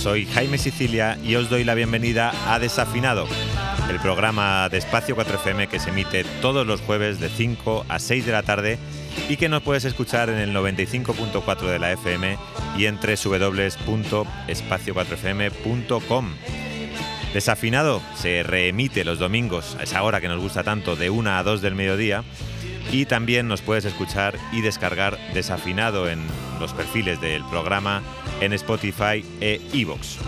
Soy Jaime Sicilia y os doy la bienvenida a Desafinado, el programa de Espacio 4FM que se emite todos los jueves de 5 a 6 de la tarde y que nos puedes escuchar en el 95.4 de la FM y en www.espacio4fm.com. Desafinado se reemite los domingos a esa hora que nos gusta tanto, de 1 a 2 del mediodía. Y también nos puedes escuchar y descargar desafinado en los perfiles del programa en Spotify e iVoox.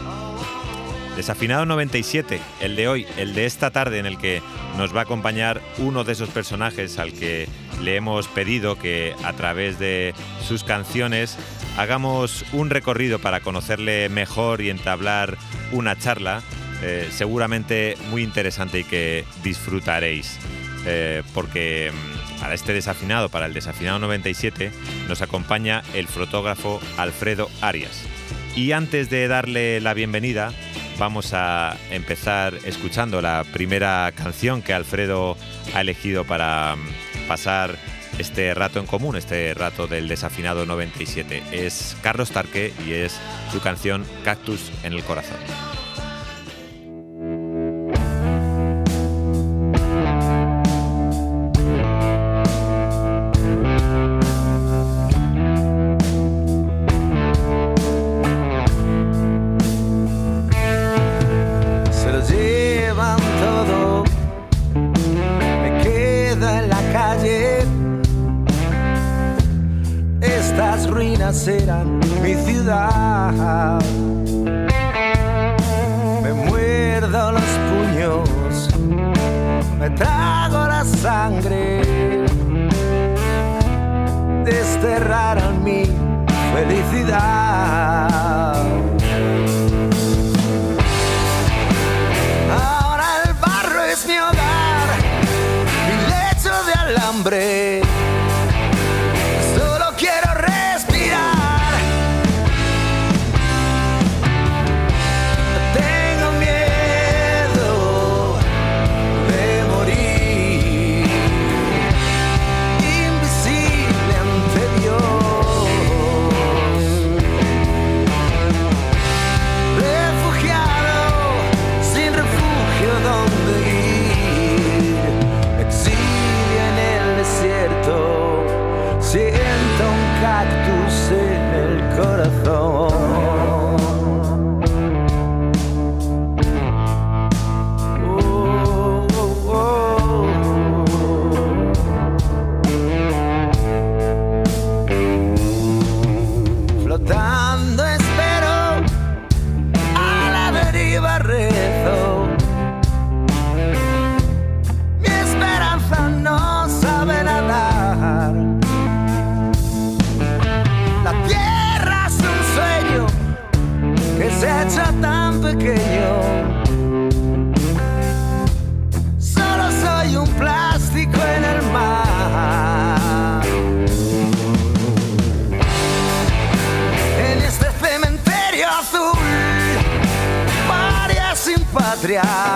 Desafinado 97, el de hoy, el de esta tarde en el que nos va a acompañar uno de esos personajes al que le hemos pedido que a través de sus canciones hagamos un recorrido para conocerle mejor y entablar una charla eh, seguramente muy interesante y que disfrutaréis. Eh, porque mm, para este desafinado, para el desafinado 97, nos acompaña el fotógrafo Alfredo Arias. Y antes de darle la bienvenida, vamos a empezar escuchando la primera canción que Alfredo ha elegido para mm, pasar este rato en común, este rato del desafinado 97. Es Carlos Tarque y es su canción Cactus en el Corazón. Patria.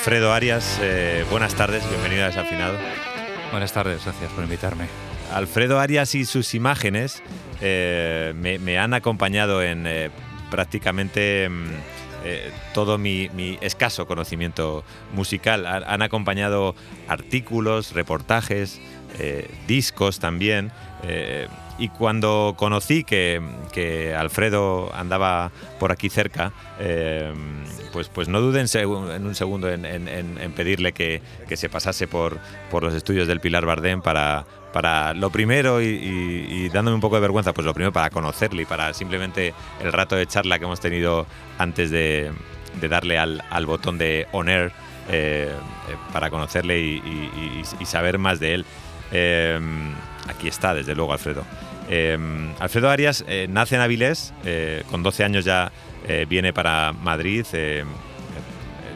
Alfredo Arias, eh, buenas tardes, bienvenido a Desafinado. Buenas tardes, gracias por invitarme. Alfredo Arias y sus imágenes eh, me, me han acompañado en eh, prácticamente mm, eh, todo mi, mi escaso conocimiento musical. Han, han acompañado artículos, reportajes, discos también. Y cuando conocí que, que, Alfredo andaba por aquí cerca, pues, pues no duden en un segundo en, pedirle que, que, se pasase por, por los estudios del Pilar Bardem para, para lo primero y, dándome un poco de vergüenza, pues lo primero para conocerle y para simplemente el rato de charla que hemos tenido antes de, darle al, botón de On eh, eh, para conocerle y, saber más de él. Eh, aquí está, desde luego, Alfredo. Alfredo Arias nace en Avilés, con 12 años ya viene para Madrid,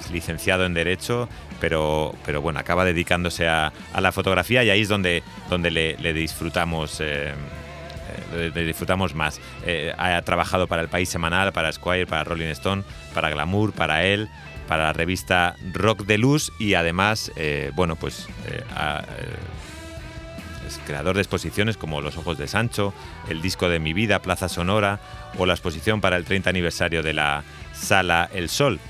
es licenciado en Derecho, pero, pero bueno, acaba dedicándose a, la fotografía y ahí es donde, donde le, disfrutamos. Eh, eh, le disfrutamos más. Eh, ha trabajado para el País Semanal, para Squire, para Rolling Stone, para Glamour, para él, para la revista Rock de Luz y además, bueno, pues creador de exposiciones como Los Ojos de Sancho, el disco de mi vida, Plaza Sonora o la exposición para el 30 aniversario de la Sala El Sol.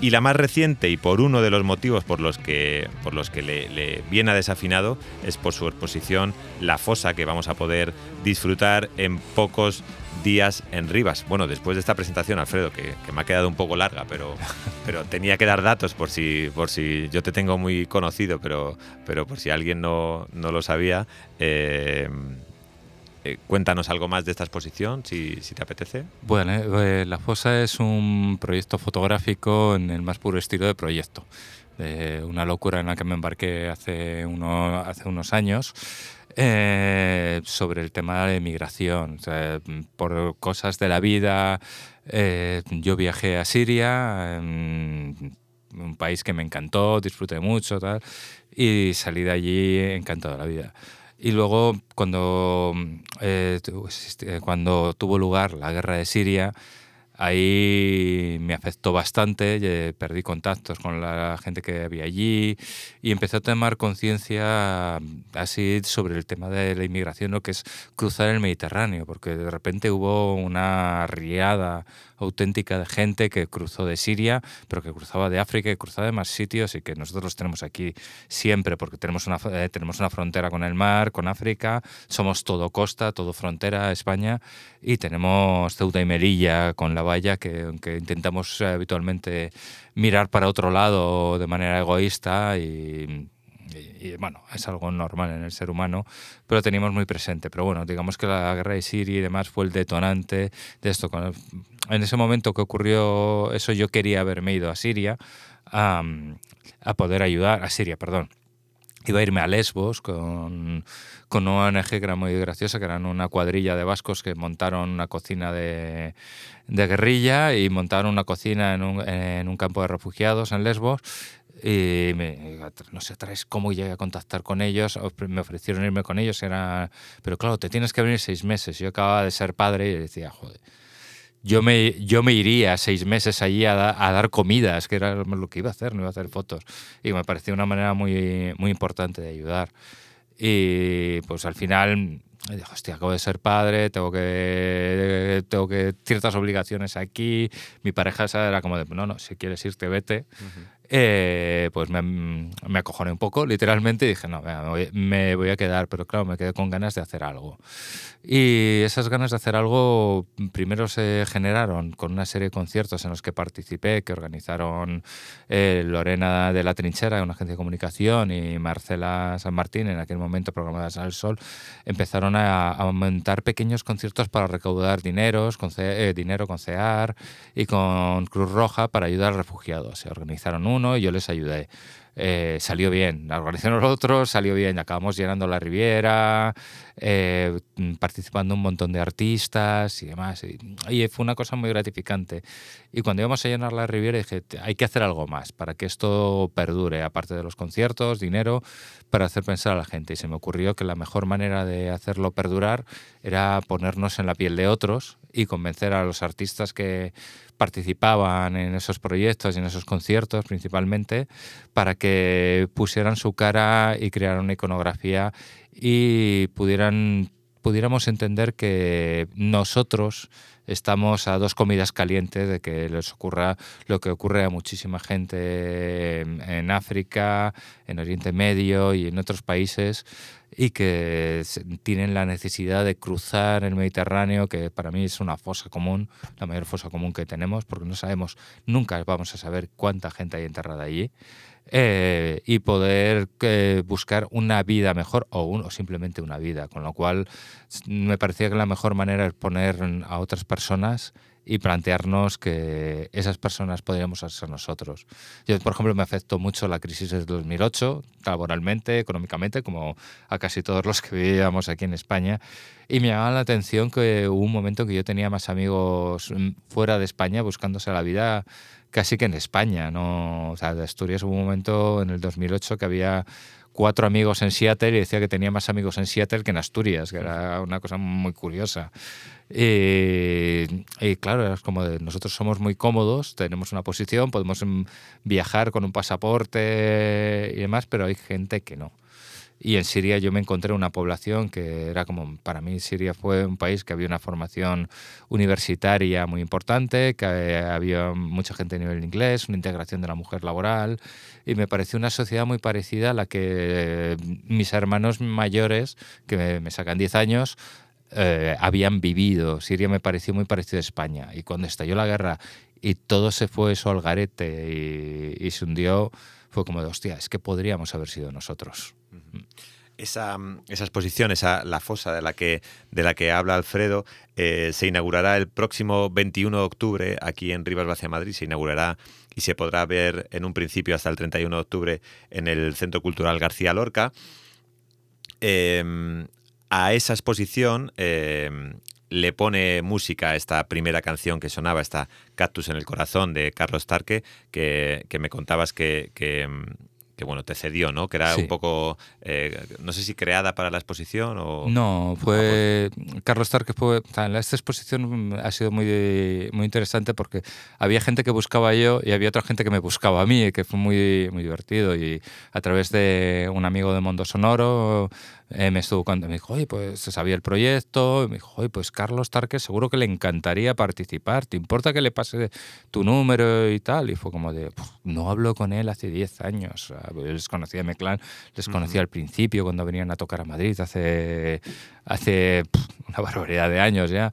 Y la más reciente, y por uno de los motivos por los que, por los que le, viene a desafinado, es por su exposición La Fosa, que vamos a poder disfrutar en pocos días en Rivas. Bueno, después de esta presentación, Alfredo, que, me ha quedado un poco larga, pero, pero tenía que dar datos por si, por si yo te tengo muy conocido, pero, pero por si alguien no, no lo sabía. Eh, eh, cuéntanos algo más de esta exposición, si, te apetece. Bueno, eh, La Fosa es un proyecto fotográfico en el más puro estilo de proyecto. una locura en la que me embarqué hace, uno, hace unos años. Eh, sobre el tema de migración. por cosas de la vida, yo viajé a Siria, un país que me encantó, disfruté mucho, tal, y salí de allí encantado de la vida. Y luego, cuando, eh, cuando tuvo lugar la guerra de Siria, ahí me afectó bastante, perdí contactos con la gente que había allí y empecé a tomar conciencia así sobre el tema de la inmigración, lo que es cruzar el Mediterráneo, porque de repente hubo una riada auténtica de gente que cruzó de Siria, pero que cruzaba de África y cruzaba de más sitios y que nosotros los tenemos aquí siempre porque tenemos una, eh, tenemos una frontera con el mar, con África, somos todo costa, todo frontera, España, y tenemos Ceuta y Melilla con la valla que, aunque intentamos eh, habitualmente mirar para otro lado de manera egoísta y y, bueno, es algo normal en el ser humano, pero lo teníamos muy presente. Pero bueno, digamos que la guerra de Siria y demás fue el detonante de esto. En ese momento que ocurrió eso, yo quería haberme ido a Siria a, a poder ayudar, a Siria, perdón. Iba a irme a Lesbos con, con una ONG que era muy graciosa, que eran una cuadrilla de vascos que montaron una cocina de, de guerrilla y montaron una cocina en un, en un campo de refugiados en Lesbos y me, no sé traes cómo llegué a contactar con ellos, me ofrecieron irme con ellos, era, pero claro, te tienes que venir seis meses. Yo acababa de ser padre y decía, joder, yo me, yo me iría seis meses allí a, a, dar comidas, que era lo que iba a hacer, no iba a hacer fotos. Y me pareció una manera muy, muy importante de ayudar. Y pues al final y dijo, hostia, acabo de ser padre, tengo que, tengo que ciertas obligaciones aquí. Mi pareja esa era como de, no, no, si quieres irte, vete. Eh, pues me, me, acojoné un poco, literalmente, y dije, no, me voy, a quedar, pero claro, me quedé con ganas de hacer algo. Y esas ganas de hacer algo primero se generaron con una serie de conciertos en los que participé, que organizaron eh, Lorena de la Trinchera, una agencia de comunicación, y Marcela San Martín, en aquel momento programadas al Sol, empezaron a, a montar pequeños conciertos para recaudar dineros, eh, dinero con CEAR y con Cruz Roja para ayudar a refugiados. Se organizaron uno y yo les ayudé. Eh, salió bien. La organización los otros salió bien. Acabamos llenando la Riviera, eh, participando un montón de artistas y demás. Y, fue una cosa muy gratificante. Y cuando íbamos a llenar la Riviera dije, hay que hacer algo más para que esto perdure, aparte de los conciertos, dinero, para hacer pensar a la gente. Y se me ocurrió que la mejor manera de hacerlo perdurar era ponernos en la piel de otros y convencer a los artistas que participaban en esos proyectos y en esos conciertos principalmente para que pusieran su cara y crearan una iconografía y pudieran pudiéramos entender que nosotros estamos a dos comidas calientes de que les ocurra lo que ocurre a muchísima gente en, África, en Oriente Medio y en otros países y que tienen la necesidad de cruzar el Mediterráneo, que para mí es una fosa común, la mayor fosa común que tenemos, porque no sabemos, nunca vamos a saber cuánta gente hay enterrada allí. Eh, y poder eh, buscar una vida mejor o, o, simplemente una vida. Con lo cual me parecía que la mejor manera es poner a otras personas y plantearnos que esas personas podríamos ser nosotros. Yo, por ejemplo, me afectó mucho la crisis del 2008, laboralmente, económicamente, como a casi todos los que vivíamos aquí en España. Y me llamaba la atención que hubo un momento que yo tenía más amigos mm, fuera de España buscándose la vida casi que en España. ¿no? O sea, de Asturias hubo un momento en el 2008 que había cuatro amigos en Seattle y decía que tenía más amigos en Seattle que en Asturias, que era una cosa muy curiosa. Y, claro, es como de, nosotros somos muy cómodos, tenemos una posición, podemos mm, viajar con un pasaporte y demás, pero hay gente que no. Y en Siria yo me encontré una población que era como, para mí Siria fue un país que había una formación universitaria muy importante, que había mucha gente a nivel inglés, una integración de la mujer laboral, y me pareció una sociedad muy parecida a la que mis hermanos mayores, que me, sacan 10 años, eh, habían vivido. Siria me pareció muy parecido a España. Y cuando estalló la guerra y todo se fue eso al garete y, y se hundió, fue como de, hostia, es que podríamos haber sido nosotros. Esa, esa, exposición, esa, la fosa de la que, de la que habla Alfredo, eh, se inaugurará el próximo 21 de octubre aquí en Rivas Vacia Madrid. Se inaugurará y se podrá ver en un principio hasta el 31 de octubre en el Centro Cultural García Lorca. Em, a esa exposición em, le pone música esta primera canción que sonaba, esta Cactus en el Corazón de Carlos Tarque, que, me contabas que, que em, que bueno, te cedió, ¿no? Que era un poco, eh, no sé si creada para la exposición o... No, fue Carlos Tarque fue, esta exposición ha sido muy, muy interesante porque había gente que buscaba yo y había otra gente que me buscaba a mí, que fue muy, muy divertido y a través de un amigo de Mundo Sonoro eh, me estuvo cuando me dijo, oye, pues se sabía el proyecto, me dijo, oye, pues Carlos Tarque seguro que le encantaría participar, ¿te importa que le pase tu número y tal? Y fue como de, no hablo con él hace 10 años, les conocía a Meclán, les conocía al principio cuando venían a tocar a Madrid hace, hace una barbaridad de años ya.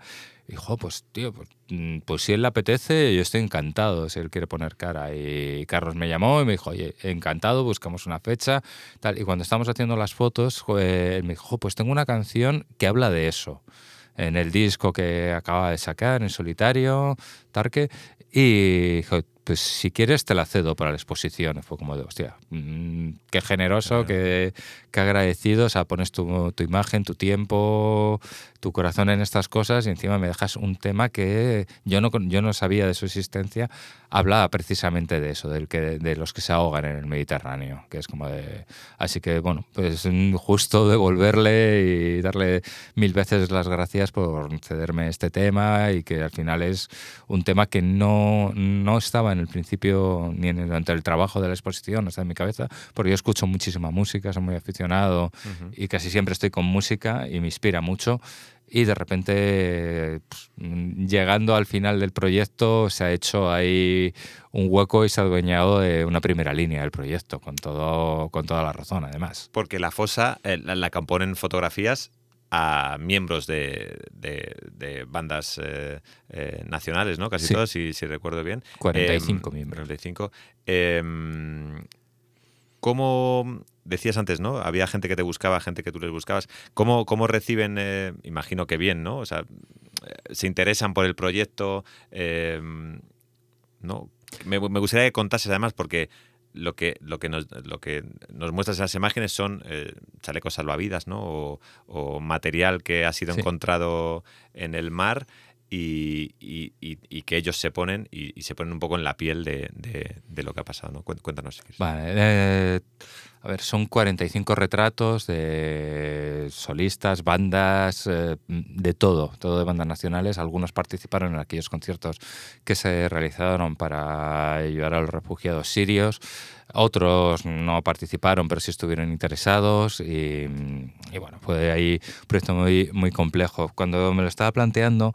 Dijo, pues tío, pues, mm, pues, si él le apetece, yo estoy encantado si él quiere poner cara. Y Carlos me llamó y me dijo, oye, encantado, buscamos una fecha. Tal. Y cuando estamos haciendo las fotos, él me dijo, pues tengo una canción que habla de eso. En el disco que acaba de sacar, en solitario, Tarque. Y dijo, pues si quieres te la cedo para la exposición. Fue como de, hostia, mm, qué generoso, qué, qué, agradecido. O sea, pones tu, tu, imagen, tu tiempo, tu corazón en estas cosas y encima me dejas un tema que yo no, yo no sabía de su existencia. Hablaba precisamente de eso, del que, de los que se ahogan en el Mediterráneo, que es como de... Así que, bueno, pues justo devolverle y darle mil veces las gracias por cederme este tema y que al final es un tema que no, no estaba en el principio ni en el, durante el trabajo de la exposición, está en mi cabeza, porque yo escucho muchísima música, soy muy aficionado y casi siempre estoy con música y me inspira mucho. Y de repente pues, llegando al final del proyecto se ha hecho ahí un hueco y se ha adueñado de una primera línea del proyecto con todo con toda la razón además. Porque la fosa eh, la, componen fotografías a miembros de, de, bandas eh, eh, nacionales, ¿no? Casi todos, si, si, recuerdo bien. 45 em, miembros. 45. Em, ¿Cómo decías antes, ¿no? Había gente que te buscaba, gente que tú les buscabas. ¿Cómo, cómo reciben, eh, imagino que bien, ¿no? O sea, se interesan por el proyecto, em, ¿no? Me, gustaría que contases además porque lo que, lo que, nos, lo que nos muestras en las imágenes son eh, chalecos salvavidas, ¿no? O, material que ha sido encontrado en el mar y, y, que ellos se ponen y, se ponen un poco en la piel de, de, lo que ha pasado. ¿no? Cuéntanos. Vale. Eh, a ver, son 45 retratos de solistas, bandas, eh, de todo, todo de bandas nacionales. Algunos participaron en aquellos conciertos que se realizaron para ayudar a los refugiados sirios. Otros no participaron, pero sí estuvieron interesados. Y, bueno, fue ahí un proyecto muy, muy complejo. Cuando me lo estaba planteando,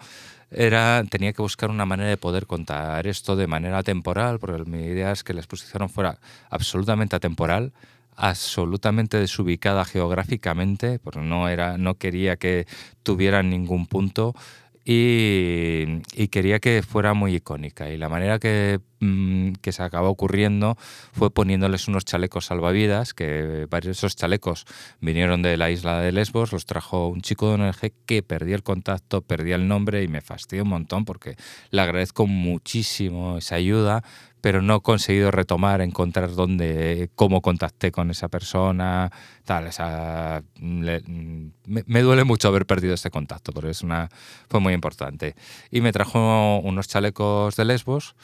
era, tenía que buscar una manera de poder contar esto de manera temporal, porque mi idea es que la exposición fuera absolutamente atemporal absolutamente desubicada geográficamente, porque no, era, no quería que tuvieran ningún punto y, quería que fuera muy icónica. Y la manera que, mm, que, se acaba ocurriendo fue poniéndoles unos chalecos salvavidas, que varios de esos chalecos vinieron de la isla de Lesbos, los trajo un chico de ONG que perdí el contacto, perdí el nombre y me fastidió un montón porque le agradezco muchísimo esa ayuda, pero no he conseguido retomar, encontrar dónde, cómo contacté con esa persona, tal, esa, me, duele mucho haber perdido este contacto, porque es una, fue muy importante. Y me trajo unos chalecos de Lesbos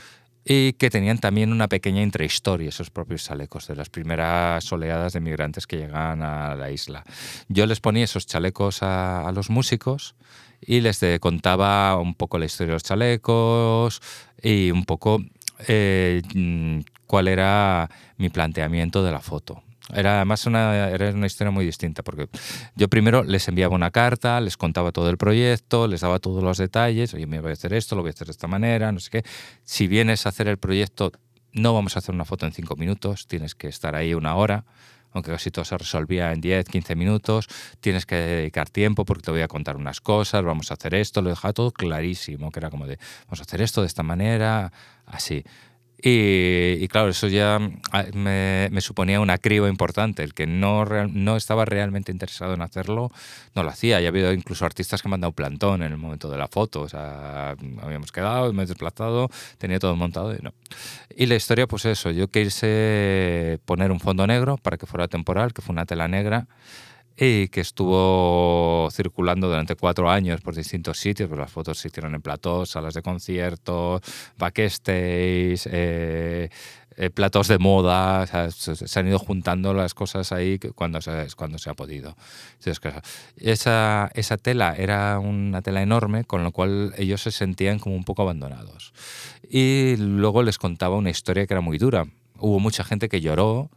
y que tenían también una pequeña intrahistoria, esos propios chalecos, de las primeras oleadas de migrantes que llegaban a la isla. Yo les ponía esos chalecos a, a los músicos y les contaba un poco la historia de los chalecos y un poco eh, mm, cuál era mi planteamiento de la foto. Era además una, era una historia muy distinta, porque yo primero les enviaba una carta, les contaba todo el proyecto, les daba todos los detalles, oye, me voy a hacer esto, lo voy a hacer de esta manera, no sé qué. Si vienes a hacer el proyecto, no vamos a hacer una foto en cinco minutos, tienes que estar ahí una hora, aunque casi todo se resolvía en 10, 15 minutos, tienes que dedicar tiempo porque te voy a contar unas cosas, vamos a hacer esto, lo dejaba todo clarísimo, que era como de, vamos a hacer esto de esta manera, así. Y, claro, eso ya ah, me, suponía una criba importante. El que no, no estaba realmente interesado en hacerlo, no lo hacía. Ya ha habido incluso artistas que me han dado plantón en el momento de la foto. O sea, habíamos quedado, me he desplazado, tenía todo montado y no. Y la historia, pues eso, yo quise poner un fondo negro para que fuera temporal, que fue una tela negra y que estuvo circulando durante cuatro años por distintos sitios. Pues las fotos se hicieron en platós, salas de conciertos, backstage, eh, eh, platos de moda. se, han ido juntando las cosas ahí cuando se, cuando se ha podido. esa, esa tela era una tela enorme, con lo cual ellos se sentían como un poco abandonados. Y luego les contaba una historia que era muy dura. Hubo mucha gente que lloró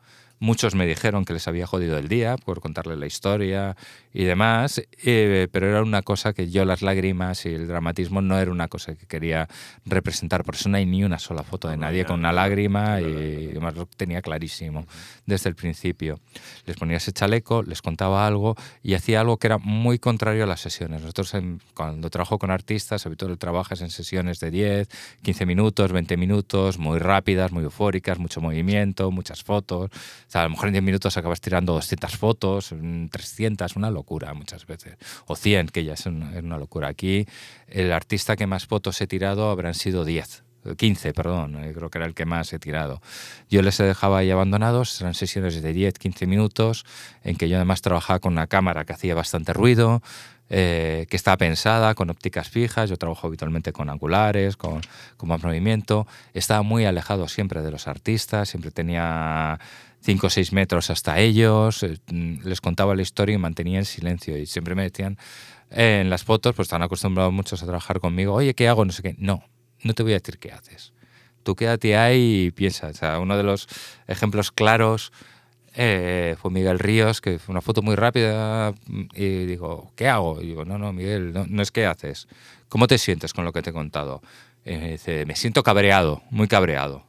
Muchos me dijeron que les había jodido el día por contarles la historia y demás, eh, pero era una cosa que yo las lágrimas y el dramatismo no era una cosa que quería representar. Por eso no hay ni una sola foto de nadie con una lágrima y además lo tenía clarísimo desde el principio. Les ponía ese chaleco, les contaba algo y hacía algo que era muy contrario a las sesiones. Nosotros cuando trabajo con artistas, habitualmente trabajas en sesiones de 10, 15 minutos, 20 minutos, muy rápidas, muy eufóricas, mucho movimiento, muchas fotos a lo mejor en 10 minutos acabas tirando 200 fotos, 300, una locura muchas veces. O 100, que ya es una, locura. Aquí el artista que más fotos he tirado habrán sido 10. 15, perdón, eh, creo que era el que más he tirado. Yo les dejaba ahí abandonados, eran sesiones de 10, 15 minutos, en que yo además trabajaba con una cámara que hacía bastante ruido, eh, que estaba pensada con ópticas fijas, yo trabajo habitualmente con angulares, con, con más movimiento, estaba muy alejado siempre de los artistas, siempre tenía 5 o 6 metros hasta ellos, eh, mm, les contaba la historia y mantenía el silencio. Y siempre me decían eh, en las fotos, pues están acostumbrados muchos a trabajar conmigo, oye, ¿qué hago? No sé qué. No, no te voy a decir qué haces. Tú quédate ahí y piensa. O sea, uno de los ejemplos claros eh, fue Miguel Ríos, que fue una foto muy rápida mm, y digo, ¿qué hago? Y digo, no, no, Miguel, no, no es qué haces. ¿Cómo te sientes con lo que te he contado? dice, me siento cabreado, muy cabreado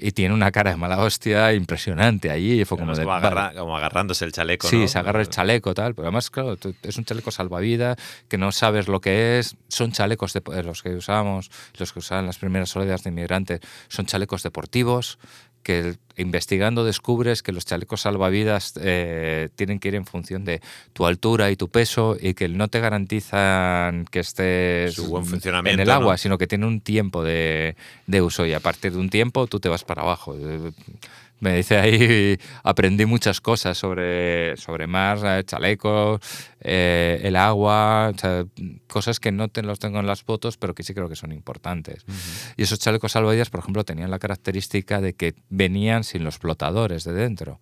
y tiene una cara de mala hostia impresionante allí. Fue como, como, agarrándose el chaleco. Sí, se agarra el chaleco, tal. Pero además, claro, es un chaleco salvavidas que no sabes lo que es. Son chalecos de, los que usamos, los que usaban las primeras oleadas de inmigrantes, son chalecos deportivos que investigando descubres que los chalecos salvavidas eh, tienen que ir en función de tu altura y tu peso y que no te garantizan que estés en el agua, sino que tiene un tiempo de, de, uso y a partir de un tiempo tú te vas para abajo me dice ahí, aprendí muchas cosas sobre, sobre mar, eh, chalecos, eh, el agua, cosas que no te los tengo en las fotos, pero que sí creo que son importantes. Y esos chalecos salvavidas, por ejemplo, tenían la característica de que venían sin los flotadores de dentro.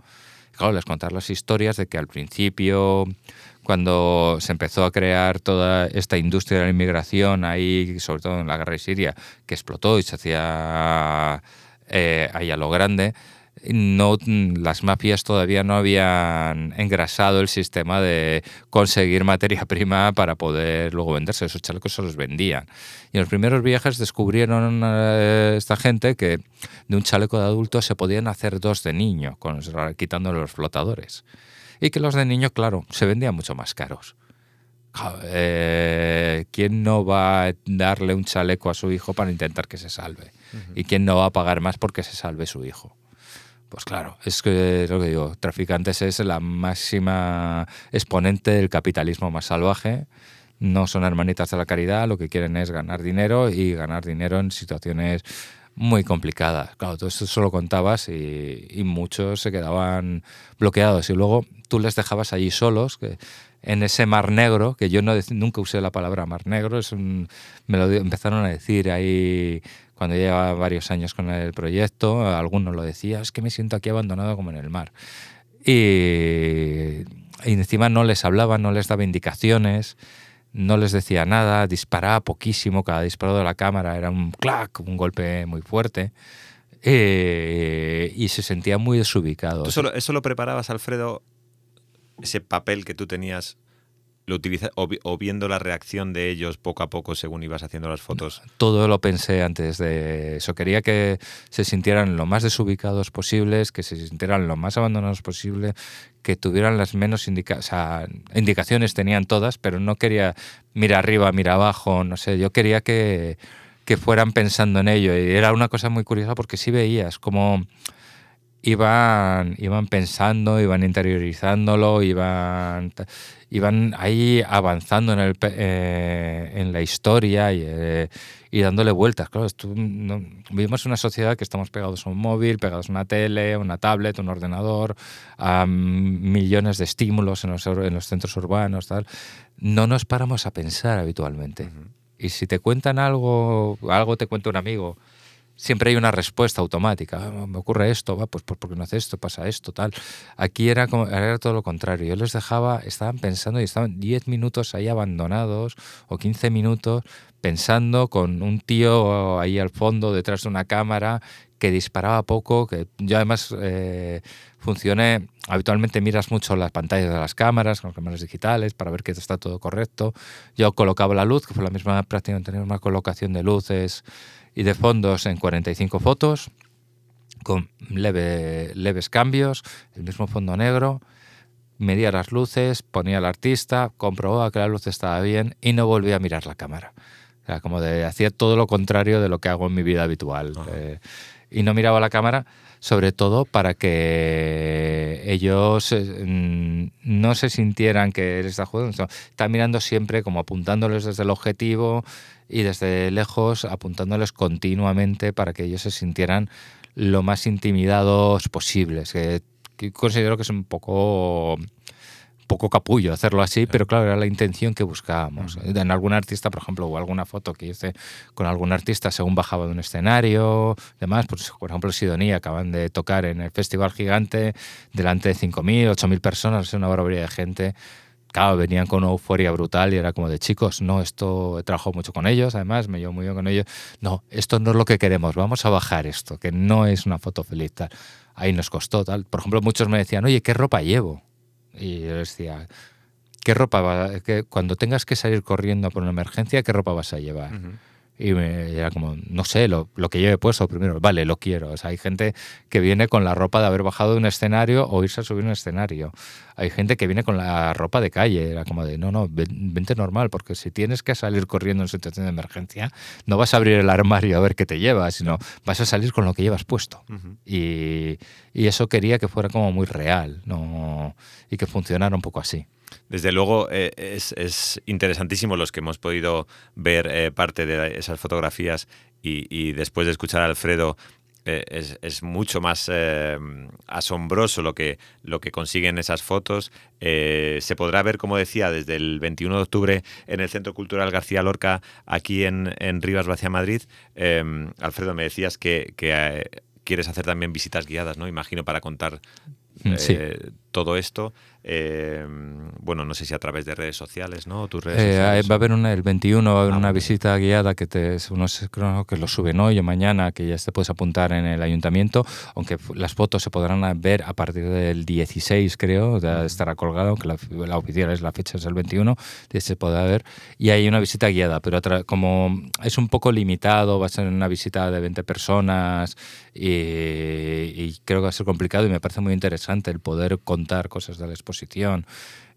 claro, les contar las historias de que al principio cuando se empezó a crear toda esta industria de la inmigración ahí, sobre todo en la guerra de Siria, que explotó y se hacía eh, ahí a lo grande, no, las mafias todavía no habían engrasado el sistema de conseguir materia prima para poder luego venderse. Esos chalecos se los vendían. Y en los primeros viajes descubrieron eh, esta gente que de un chaleco de adulto se podían hacer dos de niño, con, quitando los flotadores. Y que los de niño, claro, se vendían mucho más caros. Eh, ¿Quién no va a darle un chaleco a su hijo para intentar que se salve? ¿Y quién no va a pagar más porque se salve su hijo? Pues claro, es que lo que digo, traficantes es la máxima exponente del capitalismo más salvaje. No son hermanitas de la caridad, lo que quieren es ganar dinero y ganar dinero en situaciones muy complicadas. Claro, todo esto solo contabas y, muchos se quedaban bloqueados y luego tú les dejabas allí solos, que en ese mar negro, que yo no, nunca usé la palabra mar negro, es un, me lo empezaron a decir ahí cuando llevaba varios años con el proyecto, algunos lo decía, es que me siento aquí abandonado como en el mar. Y, encima no les hablaba, no les daba indicaciones, no les decía nada, disparaba poquísimo, cada disparo de la cámara era un clac, un golpe muy fuerte. Eh, y se sentía muy desubicado. ¿Tú solo, ¿Eso lo preparabas, Alfredo, ese papel que tú tenías lo utiliza, o, viendo la reacción de ellos poco a poco según ibas haciendo las fotos? Todo lo pensé antes de eso. Quería que se sintieran lo más desubicados posibles, que se sintieran lo más abandonados posible, que tuvieran las menos. O sea, indicaciones tenían todas, pero no quería mira arriba, mira abajo, no sé. Yo quería que, que fueran pensando en ello. Y era una cosa muy curiosa porque sí veías como iban, iban pensando, iban interiorizándolo, iban, iban ahí avanzando en, el, eh, en la historia y, eh, y, dándole vueltas. Claro, vivimos en una sociedad que estamos pegados a un móvil, pegados a una tele, una tablet, un ordenador, a millones de estímulos en los, en los centros urbanos, tal. No nos paramos a pensar habitualmente. Y si te cuentan algo, algo te cuenta un amigo, siempre hay una respuesta automática. Ah, me ocurre esto, va, pues, porque no hace esto, pasa esto, tal. Aquí era, como, era todo lo contrario. Yo les dejaba, estaban pensando y estaban 10 minutos ahí abandonados o 15 minutos pensando con un tío ahí al fondo detrás de una cámara que disparaba poco, que yo además eh, funcioné, habitualmente miras mucho las pantallas de las cámaras, con las cámaras digitales, para ver que está todo correcto. Yo colocaba la luz, que fue la misma práctica, tener una colocación de luces y de fondos en 45 fotos, con leve, leves cambios, el mismo fondo negro, medía las luces, ponía al artista, comprobaba que la luz estaba bien y no volvía a mirar la cámara. O sea, como de hacía todo lo contrario de lo que hago en mi vida habitual. Eh, y no miraba la cámara, sobre todo para que ellos eh, no se sintieran que él está jugando. Está mirando siempre como apuntándoles desde el objetivo y desde lejos apuntándoles continuamente para que ellos se sintieran lo más intimidados posibles. Que, considero que es un poco poco capullo hacerlo así, pero claro, era la intención que buscábamos. En algún artista, por ejemplo, o alguna foto que hice con algún artista según bajaba de un escenario, demás, pues por ejemplo Sidonia acaban de tocar en el Festival Gigante delante de 5.000, 8.000 personas, una barbaridad de gente claro, venían con una euforia brutal y era como de chicos, no, esto he trabajado mucho con ellos, además me llevo muy bien con ellos. No, esto no es lo que queremos, vamos a bajar esto, que no es una foto feliz. Tal. Ahí nos costó tal. Por ejemplo, muchos me decían, oye, ¿qué ropa llevo? Y yo decía, ¿qué ropa va? Que cuando tengas que salir corriendo por una emergencia, ¿qué ropa vas a llevar? Y me, era como, no sé, lo, lo, que yo he puesto primero, vale, lo quiero. O sea, hay gente que viene con la ropa de haber bajado de un escenario o irse a subir un escenario. Hay gente que viene con la ropa de calle. Era como de, no, no, vente normal, porque si tienes que salir corriendo en situación de emergencia, no vas a abrir el armario a ver qué te llevas, sino vas a salir con lo que llevas puesto. y, y, eso quería que fuera como muy real ¿no? y que funcionara un poco así. Desde luego eh, es, interesantísimo los que hemos podido ver eh, parte de esas fotografías y, después de escuchar a Alfredo eh, es, mucho más asombroso lo que, lo que consiguen esas fotos. se podrá ver, como decía, desde el 21 de octubre en el Centro Cultural García Lorca, aquí en, Rivas, Vacia Madrid. Alfredo, me decías que, que quieres hacer también visitas guiadas, ¿no? Imagino, para contar Mm, sí. Todo esto. eh, bueno, no sé si a través de redes sociales, ¿no? Tus redes Eh, sociales. va a haber una, el 21 va a haber Ah, una visita guiada que te unos creo que lo suben hoy o mañana que ya te puedes apuntar en el ayuntamiento aunque las fotos se podrán ver a partir del 16 creo ya estará colgado aunque la, la oficial es la fecha es el 21 ya se podrá ver y hay una visita guiada pero como es un poco limitado va a ser una visita de 20 personas y, y creo que va a ser complicado y me parece muy interesante el poder contar cosas de la exposición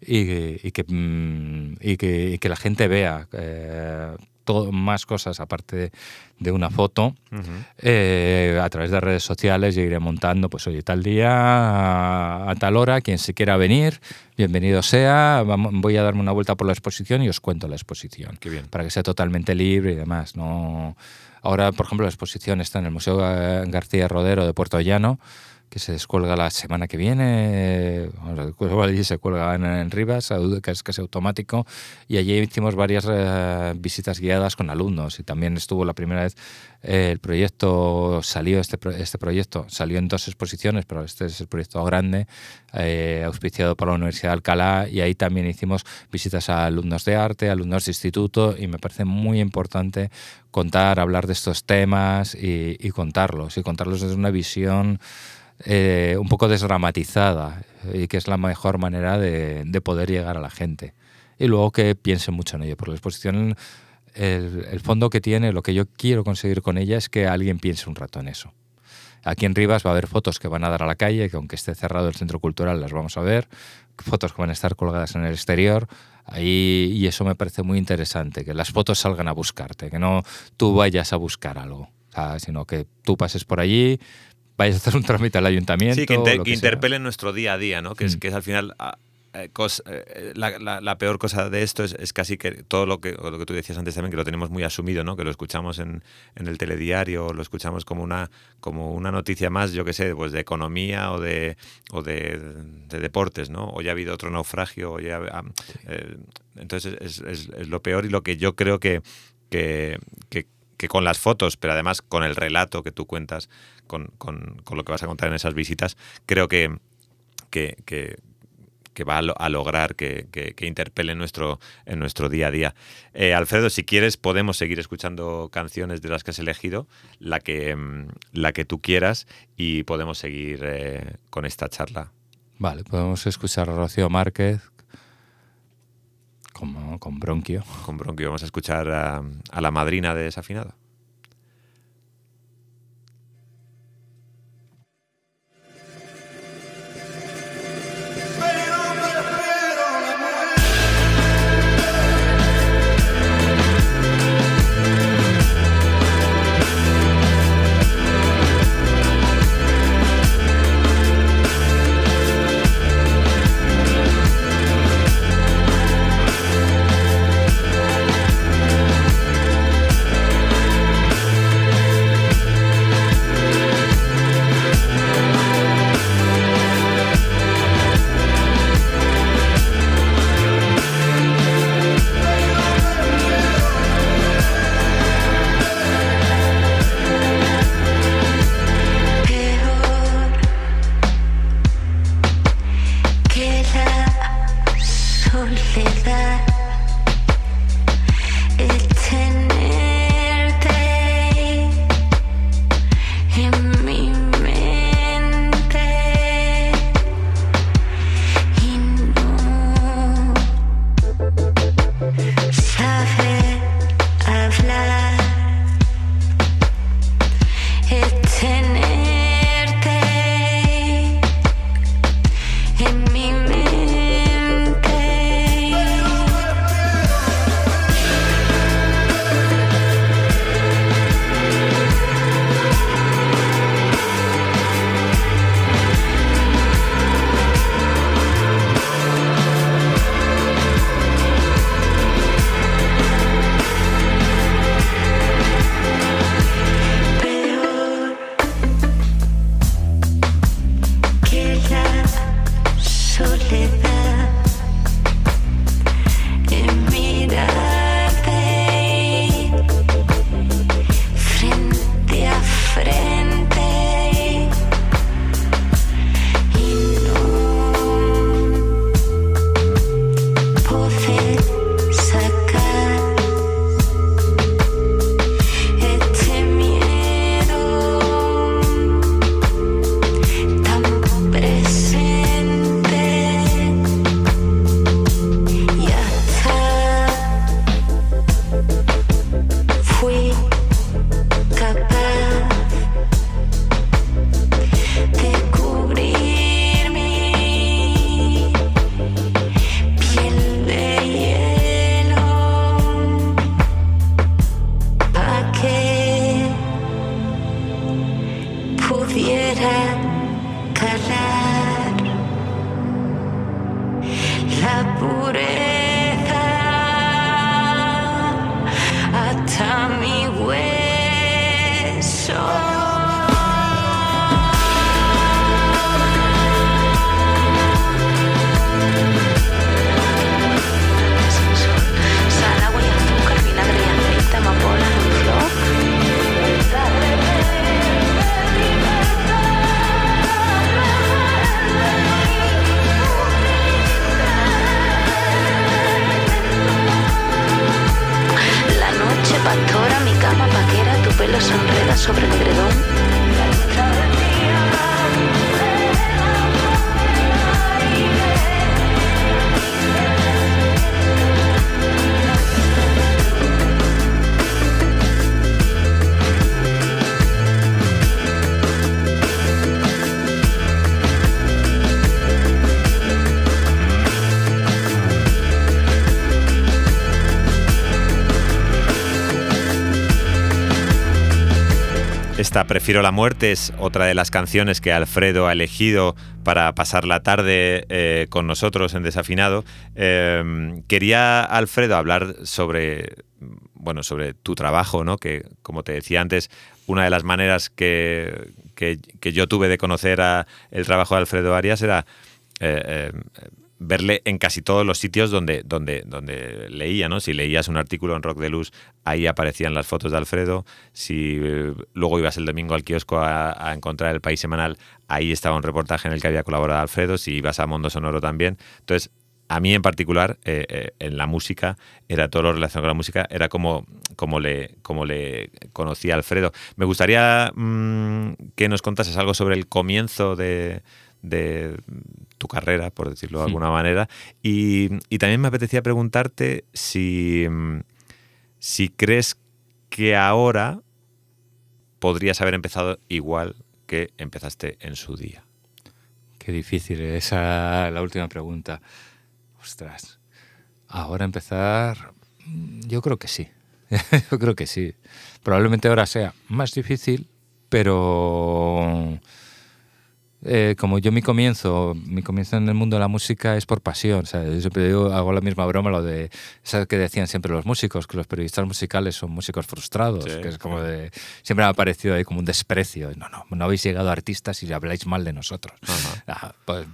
y, que- y que, mm, y que, y que la gente vea eh, todo, más cosas aparte de, una foto Ujú. eh, a través de redes sociales y iré montando, pues oye, tal día, a, a tal hora, quien se quiera venir, bienvenido sea, vamos- voy a darme una vuelta por la exposición y os cuento la exposición Qué bien. para que sea totalmente libre y demás. No... Ahora, por ejemplo, la exposición está en el Museo eh, García Rodero de Puerto Llano, que se descuelga la semana que viene, se cuelga en, en Rivas, que es casi automático, y allí hicimos varias eh, visitas guiadas con alumnos, y también estuvo la primera vez eh, el proyecto, salió este, este proyecto, salió en dos exposiciones, pero este es el proyecto grande, eh, auspiciado por la Universidad de Alcalá, y ahí también hicimos visitas a alumnos de arte, alumnos de instituto, y me parece muy importante contar, hablar de estos temas y, y contarlos, y contarlos desde una visión eh, un poco desdramatizada, y que es la mejor manera de, de poder llegar a la gente. Y luego que piensen mucho en ello, porque la exposición, el, fondo que tiene, lo que yo quiero conseguir con ella es que alguien piense un rato en eso. Aquí en Rivas va a haber fotos que van a dar a la calle, que aunque esté cerrado el centro cultural las vamos a ver, fotos que van a estar colgadas en el exterior, ahí, y eso me parece muy interesante, que las fotos salgan a buscarte, que no tú vayas a buscar algo, sino que tú pases por allí, vayas a hacer un trámite al ayuntamiento. Sí, que, inter- lo que que sea. interpelen nuestro día a día, ¿no? Que, es, Mm. que es al final. ah, eh, cos- eh, la, la- la peor cosa de esto es, es casi que todo lo que, lo que tú decías antes también, que lo tenemos muy asumido, ¿no? Que lo escuchamos en, en el telediario, lo escuchamos como una, como una noticia más, yo qué sé, pues de economía o de, o de, de deportes, ¿no? Hoy ha habido otro naufragio, hoy ha- ah, eh, entonces es, es- es lo peor y lo que yo creo que, que, que- que con las fotos, pero además con el relato que tú cuentas, con, con- lo que vas a contar en esas visitas, creo que, que, que- va a, lo- a lograr que, que, que interpele en nuestro, en nuestro día a día. Eh, Alfredo, si quieres, podemos seguir escuchando canciones de las que has elegido, la que, mm, la que tú quieras, y podemos seguir eh, con esta charla. Vale, podemos escuchar a Rocío Márquez con Bronquio. Con Bronquio vamos a escuchar a, a la madrina de Desafinado. Prefiero la muerte es otra de las canciones que Alfredo ha elegido para pasar la tarde eh, con nosotros en Desafinado. Eh, quería, Alfredo, hablar sobre, bueno, sobre tu trabajo, ¿no? que, como te decía antes, una de las maneras que, que, yo tuve de conocer el trabajo de Alfredo Arias era eh, verle en casi todos los sitios donde, donde, donde leía, ¿no? Si leías un artículo en Rock de Luz, ahí aparecían las fotos de Alfredo. Si eh, luego ibas el domingo al kiosco a, encontrar el País Semanal, ahí estaba un reportaje en el que había colaborado Alfredo. Si ibas a Mundo Sonoro también. Entonces, a mí en particular, eh, eh, en la música, era todo lo relacionado con la música, era como, como, le, como le conocí a Alfredo. Me gustaría mmm, que nos contases algo sobre el comienzo de, de tu carrera, por decirlo de alguna manera. Y, y, también me apetecía preguntarte si, si crees que ahora podrías haber empezado igual que empezaste en su día. Qué difícil esa la última pregunta. Ostras. Ahora empezar, yo creo que sí. yo creo que sí. Probablemente ahora sea más difícil, pero eh, como yo mi comienzo, mi comienzo en el mundo de la música es por pasión. Sea, yo siempre digo, hago la misma broma, lo de, ¿sabes que decían siempre los músicos? Que los periodistas musicales son músicos frustrados, sí. que es como de, siempre me ha parecido ahí como un desprecio. No, no, no habéis llegado a artistas y habláis mal de nosotros. Uh -huh. ah, pues,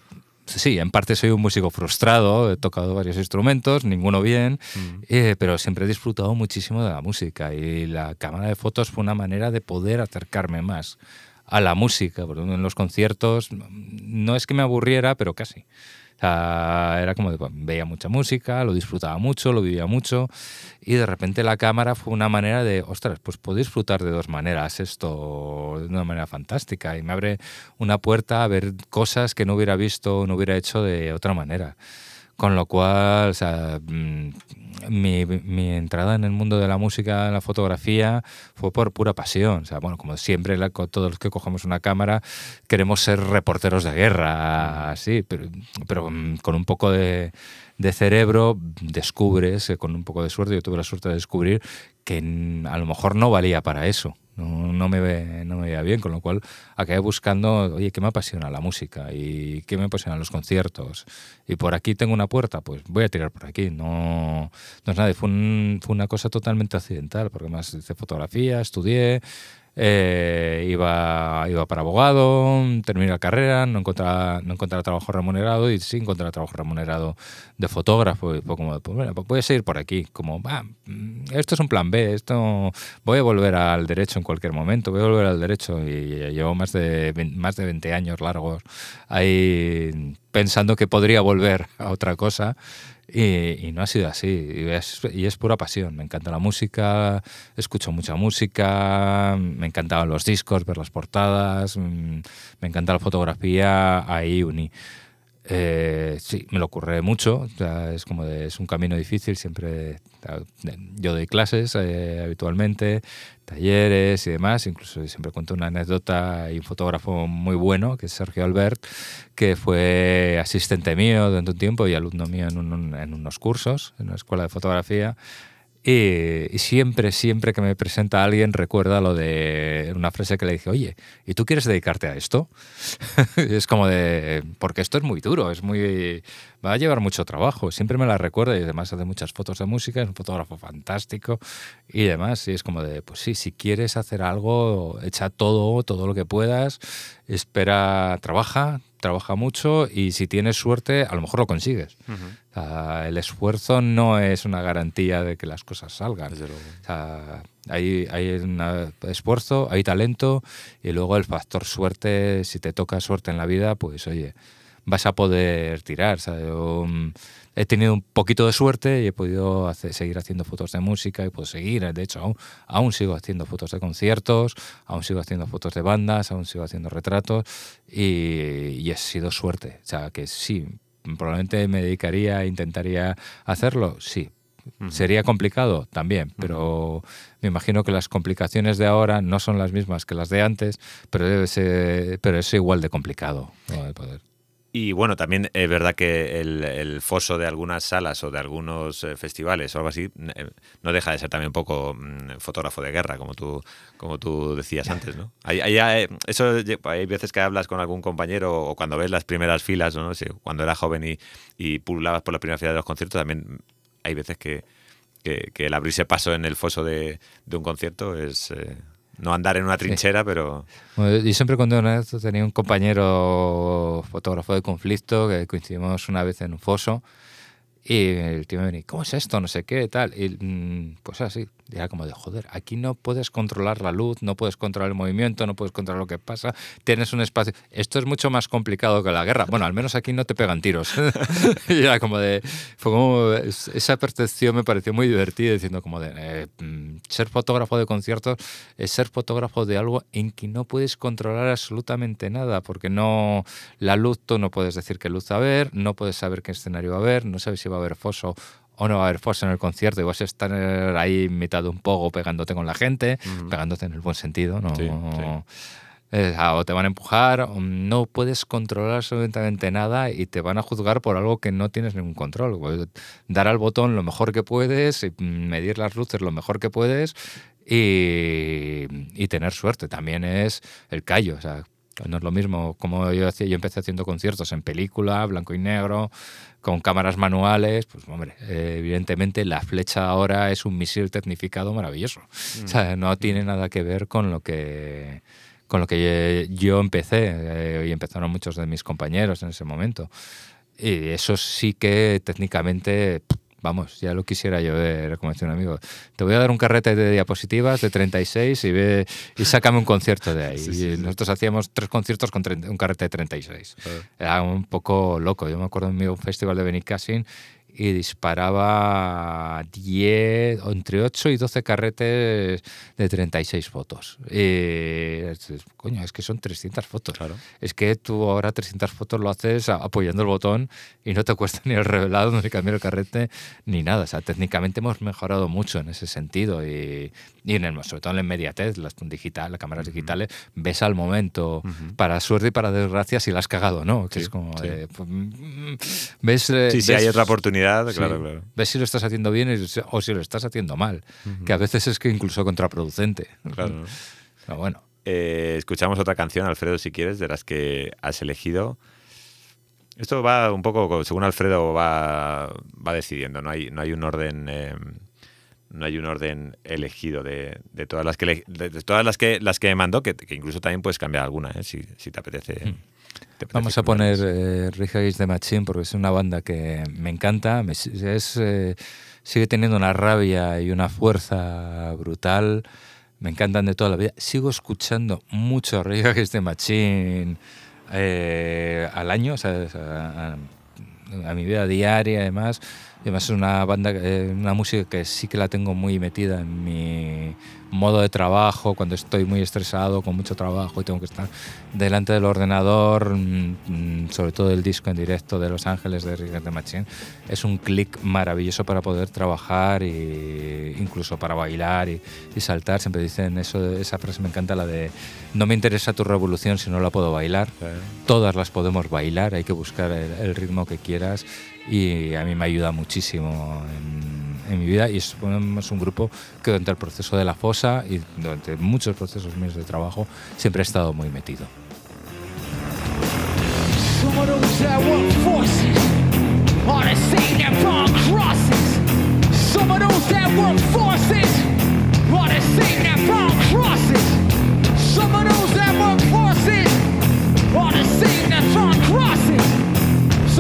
sí, en parte soy un músico frustrado, he tocado varios instrumentos, ninguno bien, mm. eh, pero siempre he disfrutado muchísimo de la música y la cámara de fotos fue una manera de poder acercarme más a la música, en los conciertos no es que me aburriera, pero casi. O sea, era como de, veía mucha música, lo disfrutaba mucho, lo vivía mucho y de repente la cámara fue una manera de, ostras, pues puedo disfrutar de dos maneras esto de una manera fantástica y me abre una puerta a ver cosas que no hubiera visto, no hubiera hecho de otra manera. Con lo cual, o sea, mm, mi, mi, entrada en el mundo de la música, la fotografía, fue por pura pasión. O sea, bueno, como siempre, todos los que cogemos una cámara queremos ser reporteros de guerra, así, pero, pero mm, con un poco de, de, cerebro descubres, eh, con un poco de suerte, yo tuve la suerte de descubrir que a lo mejor no valía para eso no, no, me ve, no me veía bien, con lo cual acabé buscando, oye, ¿qué me apasiona la música? ¿Y qué me apasionan los conciertos? Y por aquí tengo una puerta, pues voy a tirar por aquí. No, no es nada, fue, un, fue una cosa totalmente accidental, porque más hice fotografía, estudié, eh, iba, iba para abogado, terminé la carrera, no encontraba, no encontraba trabajo remunerado y sí encontré trabajo remunerado de fotógrafo. Y fue pues, bueno, pues voy a seguir por aquí. Como, ah, esto es un plan B, esto voy a volver al derecho en cualquier momento, voy a volver al derecho. Y llevo más de, más de 20 años largos ahí pensando que podría volver a otra cosa. Y, no ha sido así. Y es, y es, pura pasión. Me encanta la música, escucho mucha música, me encantaban los discos, ver las portadas, me encanta la fotografía, ahí uní. Eh, sí, me lo ocurre mucho. O sea, es como de, es un camino difícil. Siempre yo doy clases eh, habitualmente, talleres y demás. Incluso siempre cuento una anécdota. Hay un fotógrafo muy bueno que es Sergio Albert, que fue asistente mío durante un tiempo y alumno mío en, un, en unos cursos en una escuela de fotografía. Y, siempre, siempre que me presenta alguien recuerda lo de una frase que le dije, oye, ¿y tú quieres dedicarte a esto? es como de, porque esto es muy duro, es muy, va a llevar mucho trabajo. Siempre me la recuerda y además hace muchas fotos de música, es un fotógrafo fantástico y demás. Y es como de, pues sí, si quieres hacer algo, echa todo, todo lo que puedas, espera, trabaja, trabaja mucho y si tienes suerte, a lo mejor lo consigues. Uh -huh. o sea, el esfuerzo no es una garantía de que las cosas salgan. O sea, hay, hay un esfuerzo, hay talento y luego el factor suerte, si te toca suerte en la vida, pues oye, vas a poder tirar. ¿sabes? Yo, mm, he tenido un poquito de suerte y he podido hacer- seguir haciendo fotos de música y puedo seguir, de hecho, aún, aún sigo haciendo fotos de conciertos, aún sigo haciendo fotos de bandas, aún sigo haciendo retratos y, y ha sido suerte. O sea, que sí, probablemente me dedicaría, intentaría hacerlo, sí. ¿Sería complicado? También, pero me imagino que las complicaciones de ahora no son las mismas que las de antes, pero, debe ser, pero es igual de complicado ¿no? de poder. Y bueno, también es verdad que el, el foso de algunas salas o de algunos eh, festivales o algo así eh, no deja de ser también un poco mm, fotógrafo de guerra, como tú, como tú decías antes, ¿no? Hay, hay, eh, eso, hay veces que hablas con algún compañero o cuando ves las primeras filas, ¿no? Sí, cuando era joven y, y pululabas por la primera fila de los conciertos, también hay veces que, que, que el abrirse paso en el foso de, de un concierto es eh, no andar en una trinchera, pero... Bueno, yo siempre cuando vez tenía un compañero fotógrafo de conflicto que coincidimos una vez en un foso y el tío me venía, ¿cómo es esto? No sé qué, tal. Y mm, pues así, era como de, joder, aquí no puedes controlar la luz, no puedes controlar el movimiento, no puedes controlar lo que pasa, tienes un espacio. Esto es mucho más complicado que la guerra. Bueno, al menos aquí no te pegan tiros. y era como de, fue como, es- esa percepción me pareció muy divertida, diciendo como de, eh, mm, ser fotógrafo de conciertos es ser fotógrafo de algo en que no puedes controlar absolutamente nada, porque no, la luz tú no puedes decir qué luz va a haber, no puedes saber qué escenario va a haber, no sabes si va a haber foso o no va a haber foso en el concierto y vas a estar ahí en mitad de un pogo pegándote con la gente, pegándote en el buen sentido, ¿no? Sí, sí. Eh, ah, o te van a empujar, o no puedes controlar absolutamente nada y te van a juzgar por algo que no tienes ningún control. Pues, dar al botón lo mejor que puedes, y, medir las luces lo mejor que puedes y, y tener suerte. También es el callo. O sea, no es lo mismo como yo hacía, yo empecé haciendo conciertos en película, blanco y negro, con cámaras manuales, pues hombre, eh, evidentemente la flecha ahora es un misil tecnificado maravilloso. O sea, no tiene nada que ver con lo que con lo que yo empecé eh, y empezaron muchos de mis compañeros en ese momento. Y eso sí que técnicamente, vamos, ya lo quisiera yo ver, como decía un amigo. Te voy a dar un carrete de diapositivas de 36 y, ve, y sácame un concierto de ahí. Sí, sí, y sí. nosotros hacíamos tres conciertos con 30 un carrete de 36. Era un poco loco. Yo me acuerdo en mi festival de Benicassin y disparaba 10, o entre 8 y 12 carretes de 36 fotos. Coño, es que son 300 fotos. Claro. Es que tú ahora 300 fotos lo haces apoyando el botón y no te cuesta ni el revelado, ni cambiar el carrete, ni nada. O sea, técnicamente hemos mejorado mucho en ese sentido y, y en el, sobre todo en la inmediatez, las digital, las cámaras digitales, ves al momento, para suerte y para desgracia, si la has cagado o no. Que Sí, es como sí. pues, mm, ves, eh, Sí, sí, ves- hay otra oportunidad, Sí. claro, claro. Ves si lo estás haciendo bien o si lo estás haciendo mal, que a veces es que incluso contraproducente. claro. ¿no? Pero bueno, Eh, escuchamos otra canción, Alfredo, si quieres, de las que has elegido. Esto va un poco co- según Alfredo va, va decidiendo, no hay, no hay un orden. eh, no hay un orden elegido de, de todas las que de, de todas las que las que mandó, que, que incluso también puedes cambiar alguna, eh, si, si te apetece. te apetece Vamos a poner eh, Rage Against the Machine porque es una banda que me encanta, me es, eh, sigue teniendo una rabia y una fuerza brutal, me encantan de toda la vida. Sigo escuchando mucho Rage Against the Machine eh, al año, a, a- a mi vida diaria además. Además es una banda, eh, una música que sí que la tengo muy metida en mi modo de trabajo, cuando estoy muy estresado, con mucho trabajo y tengo que estar delante del ordenador, mm, mm, sobre todo el disco en directo de Los Ángeles de Rick the Machine, es un clic maravilloso para poder trabajar e incluso para bailar y, y saltar. Siempre dicen eso, esa frase me encanta, la de no me interesa tu revolución si no la puedo bailar. Todas las podemos bailar, hay que buscar el, el ritmo que quieras y a mí me ayuda muchísimo en, en mi vida y somos un grupo que durante el proceso de la fosa y durante muchos procesos míos de trabajo siempre he estado muy metido. Some of those that work forces. The same that run crosses.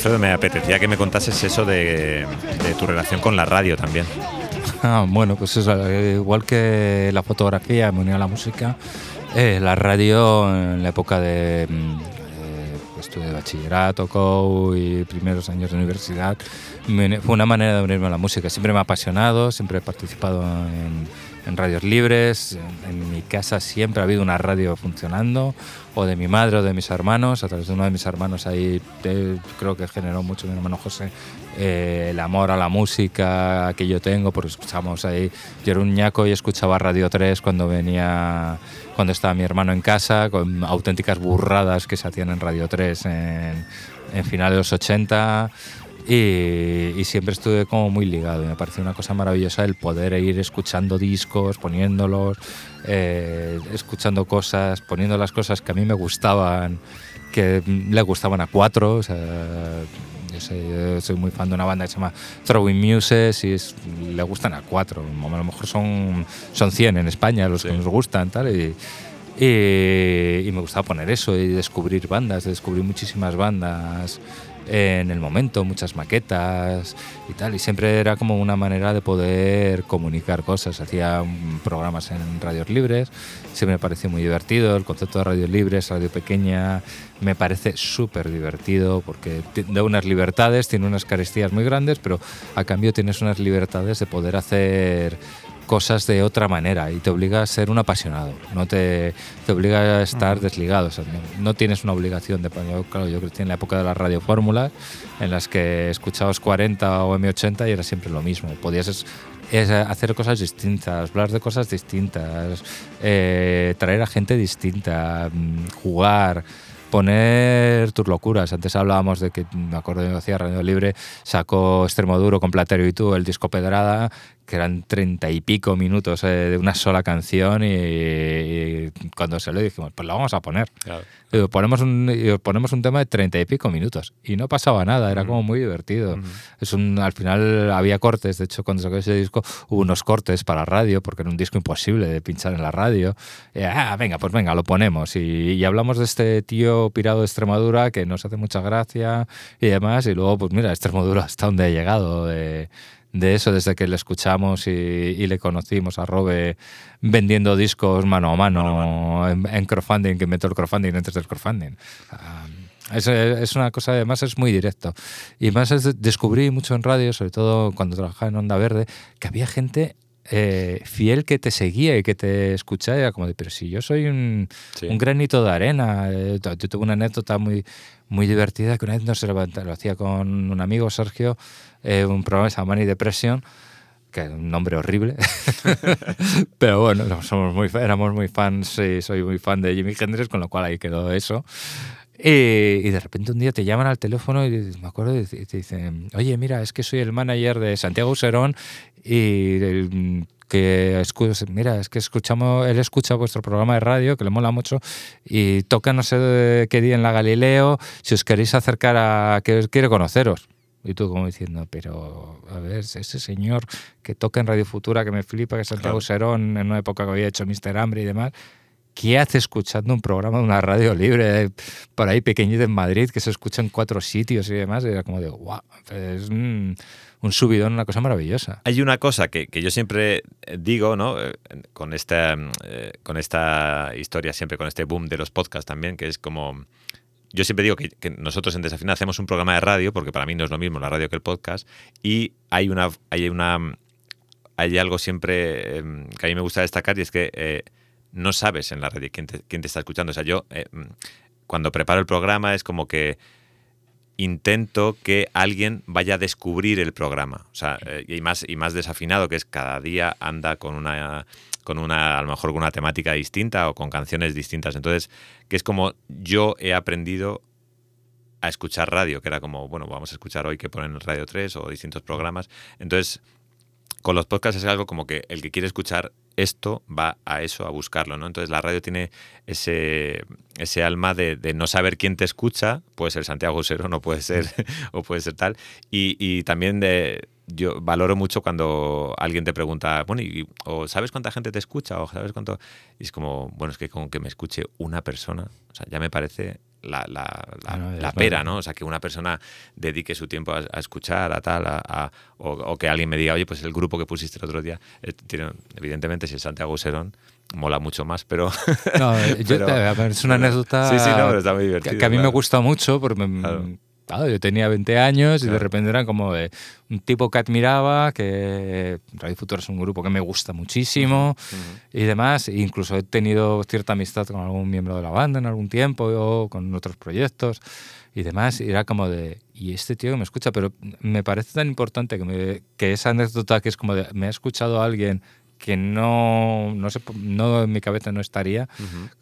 Alfredo, me apetecía que me contases eso de, de tu relación con la radio también. Ah, bueno, pues eso, igual que la fotografía me unió a la música, eh, la radio en la época de mm, eh, estudio de bachillerato, COU y primeros años de universidad, fue una manera de unirme a la música. Siempre me ha apasionado, siempre he participado en, en radios libres, en, mi casa siempre ha habido una radio funcionando, o de mi madre o de mis hermanos, a través de uno de mis hermanos ahí eh, creo que generó mucho mi hermano José eh, el amor a la música que yo tengo, porque escuchamos ahí, yo era un ñaco y escuchaba Radio 3 cuando venía, cuando estaba mi hermano en casa, con auténticas burradas que se hacían en Radio 3 en, en de los 80. Y, y siempre estuve como muy ligado. y Me pareció una cosa maravillosa el poder ir escuchando discos, poniéndolos, eh, escuchando cosas, poniendo las cosas que a mí me gustaban, que le gustaban a cuatro. O sea, yo soy, yo soy muy fan de una banda que se llama Throwing Muses y es- le gustan a cuatro. A lo mejor son, son 100 en España los que nos gustan. Tal, y, y, y me gustaba poner eso y descubrir bandas, descubrir muchísimas bandas en el momento, muchas maquetas y tal. Y siempre era como una manera de poder comunicar cosas. Hacía programas en radios libres, siempre me pareció muy divertido. El concepto de radios libres, radio pequeña, me parece súper divertido porque da unas libertades, tiene unas carestías muy grandes, pero a cambio tienes unas libertades de poder hacer cosas de otra manera y te obliga a ser un apasionado, no te, te obliga a estar desligado, o sea, no, no tienes una obligación de... Yo, claro, yo crecí en la época de las radiofórmulas en las que escuchabas 40 o M80 y era siempre lo mismo, podías es- es hacer cosas distintas, hablar de cosas distintas, eh, traer a gente distinta, mm, jugar, poner tus locuras. Antes hablábamos de que, me acuerdo que hacía Radio Libre, sacó Extremoduro con Platero y tú, el disco Pedrada, que eran treinta y pico minutos eh, de una sola canción y, y cuando se lo dijimos, pues lo vamos a poner. Y os ponemos un, y os ponemos un tema de treinta y pico minutos y no pasaba nada, era como muy divertido. Es un, al final había cortes, de hecho cuando sacó ese disco hubo unos cortes para radio porque era un disco imposible de pinchar en la radio. Y, ah, venga, pues venga, lo ponemos y, y hablamos de este tío pirado de Extremadura que nos hace mucha gracia y demás y luego pues mira, Extremadura hasta donde ha llegado. de de eso desde que le escuchamos y, y le conocimos a Robe vendiendo discos mano a mano, En, en crowdfunding, que inventó el crowdfunding antes del crowdfunding. Ah, es, es una cosa, además es muy directo. Y más es, descubrí mucho en radio, sobre todo cuando trabajaba en Onda Verde, que había gente eh, fiel que te seguía y que te escuchaba. Era como de, pero si yo soy un, Sí. un granito de arena. Eh, Yo tuve una anécdota muy, muy divertida que una vez nos levanta- lo hacía con un amigo, Sergio, eh, un programa que se llama Money Depression, que es un nombre horrible. Pero bueno, no, somos muy, éramos muy fans, sí, soy muy fan de Jimi Hendrix, con lo cual ahí quedó eso. Y, y de repente un día te llaman al teléfono y me acuerdo y te dicen, oye, mira, es que soy el manager de Santiago Serón y el- que mira, es que escuchamos, él escucha vuestro programa de radio, que le mola mucho, y toca no sé qué día en la Galileo, si os queréis acercar a que quiere conoceros. Y tú como diciendo, pero a ver, ese señor que toca en Radio Futura, que me flipa, que es Santiago Claro. Serón, en una época que había hecho Mr. Hambre y demás, ¿qué hace escuchando un programa de una radio libre eh, por ahí pequeñito en Madrid, que se escucha en cuatro sitios y demás? Era como de, wow, es un, un subidón, una cosa maravillosa. Hay una cosa que, que yo siempre eh, digo, ¿no? Eh, Con esta, eh, con esta historia, siempre con este boom de los podcasts también, que es como. Yo siempre digo que, que nosotros en Desafinado hacemos un programa de radio, porque para mí no es lo mismo la radio que el podcast, y hay una. Hay una hay algo siempre eh, que a mí me gusta destacar y es que eh, no sabes en la radio quién te, quién te está escuchando. O sea, yo eh, mm, cuando preparo el programa es como que intento que alguien vaya a descubrir el programa. O sea, eh, y más y más desafinado, que es cada día anda con una con una a lo mejor con una temática distinta o con canciones distintas. Entonces, que es como yo he aprendido a escuchar radio, que era como, bueno, vamos a escuchar hoy que ponen en Radio 3 o distintos programas. Entonces, con los podcasts es algo como que el que quiere escuchar esto va a eso, a buscarlo, ¿no? Entonces la radio tiene ese, ese alma de, no saber quién te escucha, puede ser Santiago Serón o puede ser, o puede ser tal, y, y también de, yo valoro mucho cuando alguien te pregunta, bueno, y, o ¿sabes cuánta gente te escucha? O ¿sabes cuánto? Y es como, bueno, es que con que me escuche una persona, o sea, ya me parece la, la, la, la pera, ¿no? O sea, que una persona dedique su tiempo a, a escuchar, a tal, a, a- o, o que alguien me diga, oye, pues el grupo que pusiste el otro día, eh, tiene, evidentemente, si es Santiago Serón, mola mucho más, pero... No, yo Pero- te- a ver, es una anécdota Sí, sí, no, pero está muy que, a mí me gusta mucho porque me- Claro. Claro, yo tenía 20 años y de Claro. repente era como de un tipo que admiraba, que Radio Futuro es un grupo que me gusta muchísimo y demás. E incluso he tenido cierta amistad con algún miembro de la banda en algún tiempo o con otros proyectos y demás. Y era como de, y este tío que me escucha, pero me parece tan importante que, me- que esa anécdota que es como de, me ha escuchado alguien que no, no, sé, no en mi cabeza no estaría,